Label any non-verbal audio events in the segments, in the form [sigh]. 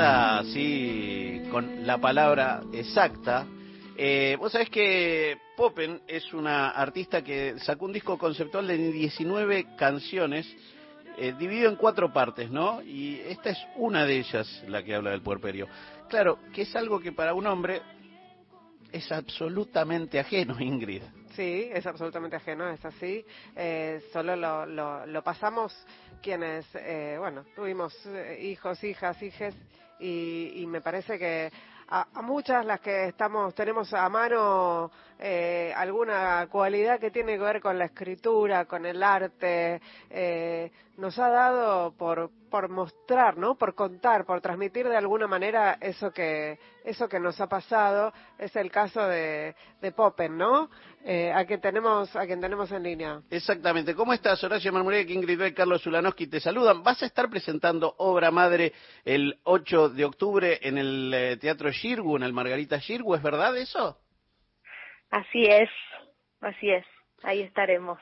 empieza así con la palabra exacta. Eh, vos sabés que Poppen es una artista que sacó un disco conceptual de 19 canciones, eh, dividido en cuatro partes, ¿no? Y esta es una de ellas, la que habla del puerperio. Claro, que es algo que para un hombre es absolutamente ajeno, Ingrid. Sí, es absolutamente ajeno, es así. Eh, solo lo, lo, pasamos quienes, eh, bueno, tuvimos eh, hijos, hijas, hijes, y, y me parece que a, muchas las que estamos tenemos a mano eh, alguna cualidad que tiene que ver con la escritura, con el arte, eh, nos ha dado por por mostrar, ¿no? Por contar, por transmitir de alguna manera eso que eso que nos ha pasado. Es el caso de, de Poppen, ¿no? Eh, a quien tenemos a quien tenemos en línea. Exactamente. ¿Cómo estás, Horacio Marmurek, Ingrid y Carlos Zulanowski te saludan? Vas a estar presentando Obra Madre el 8 de octubre en el eh, Teatro Shirgu, en el Margarita Shirgu, ¿es verdad eso? Así es, así es. Ahí estaremos.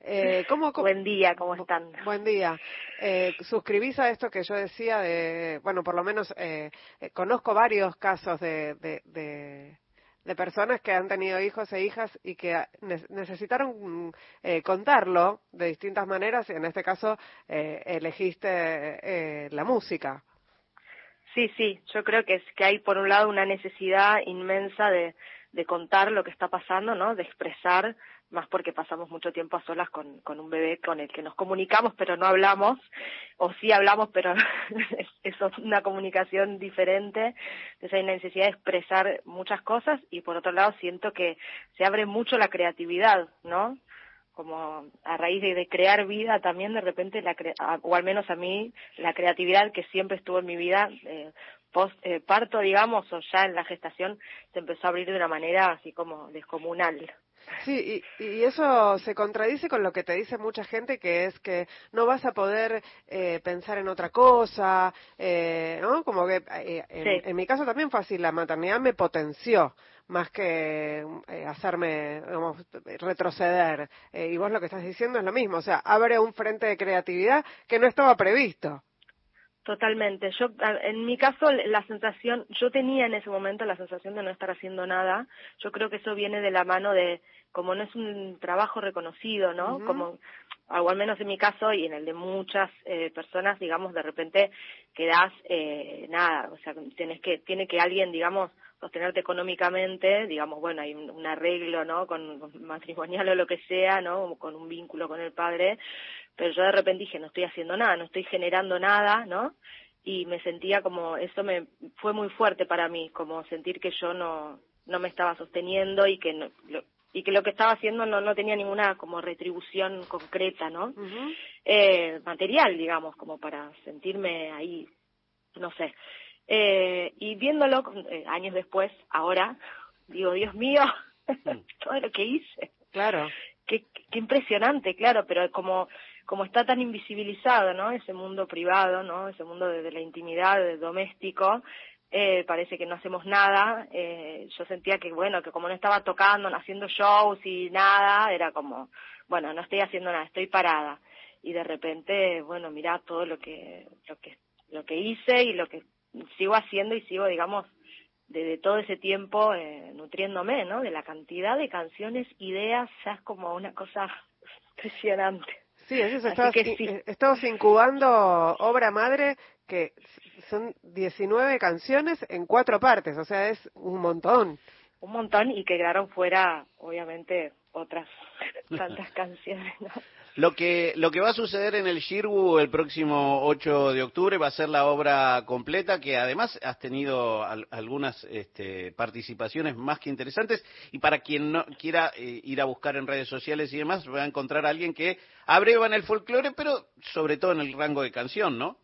Eh, ¿cómo, cómo, Buen día, ¿cómo están? Buen día. Eh, suscribís a esto que yo decía de, bueno, por lo menos eh, eh, conozco varios casos de, de, de, de, personas que han tenido hijos e hijas y que ne necesitaron eh, contarlo de distintas maneras y en este caso eh, elegiste eh, la música. Sí, sí, yo creo que es que hay por un lado una necesidad inmensa de, contar lo que está pasando, ¿no? De expresar más porque pasamos mucho tiempo a solas con, con un bebé con el que nos comunicamos pero no hablamos, o sí hablamos pero eso [laughs] es una comunicación diferente, entonces hay una necesidad de expresar muchas cosas y por otro lado siento que se abre mucho la creatividad, ¿no? Como a raíz de, de, crear vida también de repente la cre o al menos a mí la creatividad que siempre estuvo en mi vida eh, post eh, parto digamos o ya en la gestación se empezó a abrir de una manera así como descomunal Sí, y, y, eso se contradice con lo que te dice mucha gente, que es que no vas a poder eh, pensar en otra cosa, eh, ¿no? Como que eh, en, sí. en, mi caso también fue así, la maternidad me potenció más que eh, hacerme digamos, retroceder. Eh, y vos lo que estás diciendo es lo mismo, o sea, abre un frente de creatividad que no estaba previsto. Totalmente. Yo, en mi caso, la sensación, yo tenía en ese momento la sensación de no estar haciendo nada. Yo creo que eso viene de la mano de, como no es un trabajo reconocido, ¿no? Uh -huh. Como, o al menos en mi caso y en el de muchas eh, personas, digamos, de repente quedás, eh, nada, o sea, tienes que, tiene que alguien, digamos, sostenerte económicamente, digamos, bueno, hay un, un arreglo, ¿no? Con, con, matrimonial o lo que sea, ¿no? Con un vínculo con el padre, pero yo de repente dije, no estoy haciendo nada, no estoy generando nada, ¿no? Y me sentía como, eso me fue muy fuerte para mí, como sentir que yo no, no me estaba sosteniendo y que no, lo, y que lo que estaba haciendo no, no tenía ninguna como retribución concreta, ¿no? Uh -huh. eh, material, digamos, como para sentirme ahí, no sé. Eh, y viéndolo eh, años después, ahora, digo, Dios mío, [laughs] todo lo que hice. Claro. Qué, qué impresionante, claro, pero como como está tan invisibilizado, ¿no? Ese mundo privado, ¿no? Ese mundo de, de la intimidad, del doméstico, eh, parece que no hacemos nada. Eh, yo sentía que, bueno, que como no estaba tocando, no haciendo shows y nada, era como, bueno, no estoy haciendo nada, estoy parada. Y de repente, bueno, mira todo lo que, lo que, lo que hice y lo que sigo haciendo y sigo, digamos, desde todo ese tiempo eh, nutriéndome, ¿no? De la cantidad de canciones, ideas, ya es como una cosa [laughs] impresionante. Sí, eso que sí. estabas incubando obra madre que son 19 canciones en cuatro partes, o sea, es un montón. Un montón y que quedaron fuera, obviamente, otras [laughs] tantas canciones, ¿no? Lo que, lo que va a suceder en el Shirgu el próximo 8 de octubre va a ser la obra completa, que además has tenido al, algunas este, participaciones más que interesantes. Y para quien no quiera eh, ir a buscar en redes sociales y demás, va a encontrar a alguien que abreva en el folclore, pero sobre todo en el rango de canción, ¿no?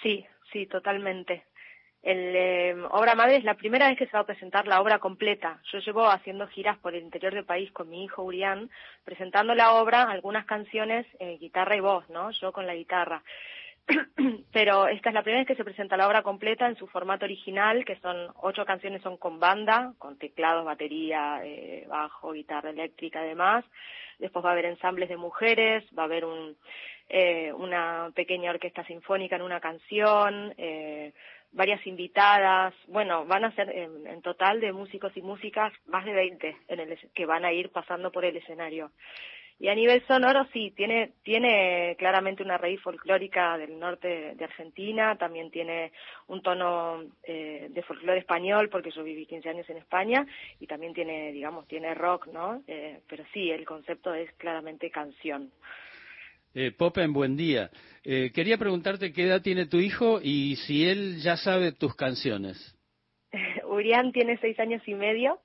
Sí, sí, totalmente el eh, Obra Madre es la primera vez que se va a presentar la obra completa. Yo llevo haciendo giras por el interior del país con mi hijo Urián, presentando la obra, algunas canciones, eh, guitarra y voz, ¿no? Yo con la guitarra. [coughs] pero esta es la primera vez que se presenta la obra completa en su formato original, que son ocho canciones son con banda, con teclados, batería, eh, bajo, guitarra eléctrica, además. Después va a haber ensambles de mujeres, va a haber un, eh, una pequeña orquesta sinfónica en una canción, eh, varias invitadas, bueno, van a ser en, total de músicos y músicas más de 20 en el, que van a ir pasando por el escenario. Y a nivel sonoro sí, tiene, tiene claramente una raíz folclórica del norte de Argentina, también tiene un tono eh, de folclore español, porque yo viví 15 años en España, y también tiene, digamos, tiene rock, ¿no? Eh, pero sí, el concepto es claramente canción. Eh, Popen, buen día. Eh, quería preguntarte qué edad tiene tu hijo y si él ya sabe tus canciones. [laughs] Urián tiene seis años y medio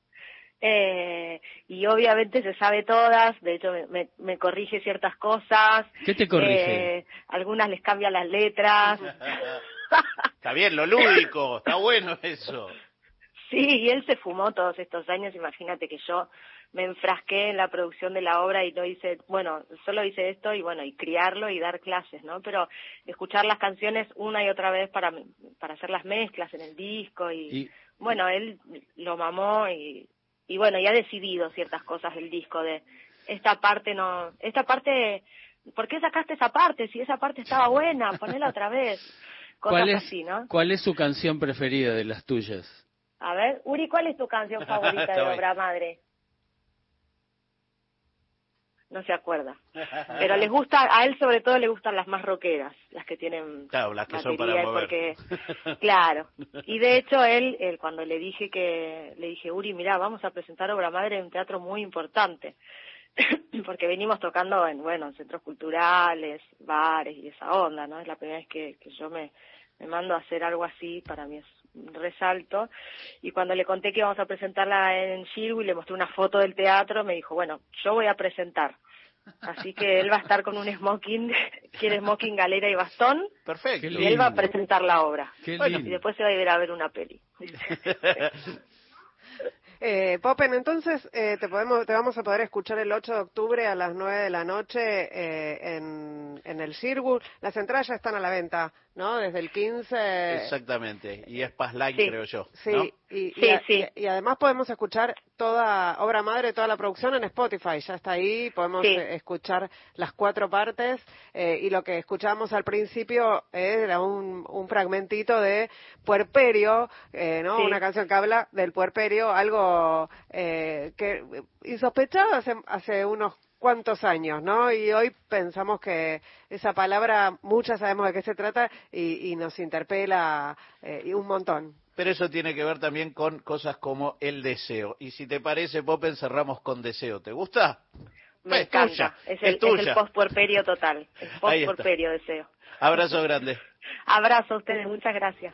eh, y obviamente se sabe todas, de hecho me, me, corrige ciertas cosas. ¿Qué te corrige? Eh, algunas les cambia las letras. [laughs] está bien, lo lúdico, está bueno eso. Sí, y él se fumó todos estos años, imagínate que yo me enfrasqué en la producción de la obra y no hice, bueno, solo hice esto y bueno, y criarlo y dar clases, ¿no? Pero escuchar las canciones una y otra vez para, para hacer las mezclas en el disco y... bueno, él lo mamó y y bueno, ya ha decidido ciertas cosas del disco de esta parte no, esta parte, ¿por qué sacaste esa parte? Si esa parte estaba buena, ponela otra vez. [laughs] Cosas ¿Cuál es, así, ¿no? ¿Cuál es su canción preferida de las tuyas? A ver, Uri, ¿cuál es tu canción [laughs] favorita de Obra Madre? No se acuerda. Pero les gusta, a él sobre todo le gustan las más rockeras, las que tienen claro, las que son para mover. Porque, [laughs] claro. Y de hecho él, él, cuando le dije que, le dije, Uri, mira, vamos a presentar Obra Madre en un teatro muy importante. [laughs] porque venimos tocando en, bueno, en centros culturales, bares y esa onda, ¿no? Es la primera vez que, que yo me, me mando a hacer algo así, para mí es un resalto. Y cuando le conté que íbamos a presentarla en Shirgu y le mostré una foto del teatro, me dijo, bueno, yo voy a presentar. Así que él va a estar con un smoking, [laughs] quiere smoking, galera y bastón. Perfecto. Y él va a presentar la obra. bueno, y después se va a ir a ver una peli. [laughs] Eh, Popen, entonces eh, te, podemos, te vamos a poder escuchar el 8 de octubre a las 9 de la noche eh, en, en el Cirgus. Las entradas ya están a la venta, ¿no? Desde el 15. Exactamente, y es Paz Light, creo yo. Sí, y, sí, sí. y, además podemos escuchar toda obra madre, toda la producción en Spotify. Ya está ahí, podemos eh, escuchar las cuatro partes. Eh, y lo que escuchamos al principio era un, un fragmentito de Puerperio, eh, ¿no? Una canción que habla del puerperio, algo eh, que insospechado hace, hace unos cuantos años, ¿no? Y hoy pensamos que esa palabra, muchas sabemos de qué se trata y, nos interpela eh, un montón. Pero eso tiene que ver también con cosas como el deseo. Y si te parece, Pop, encerramos con deseo. ¿Te gusta? Me encanta. es, el, es el post-puerperio total. El post-puerperio deseo. Abrazo grande. [laughs] Abrazo a ustedes. Muchas gracias.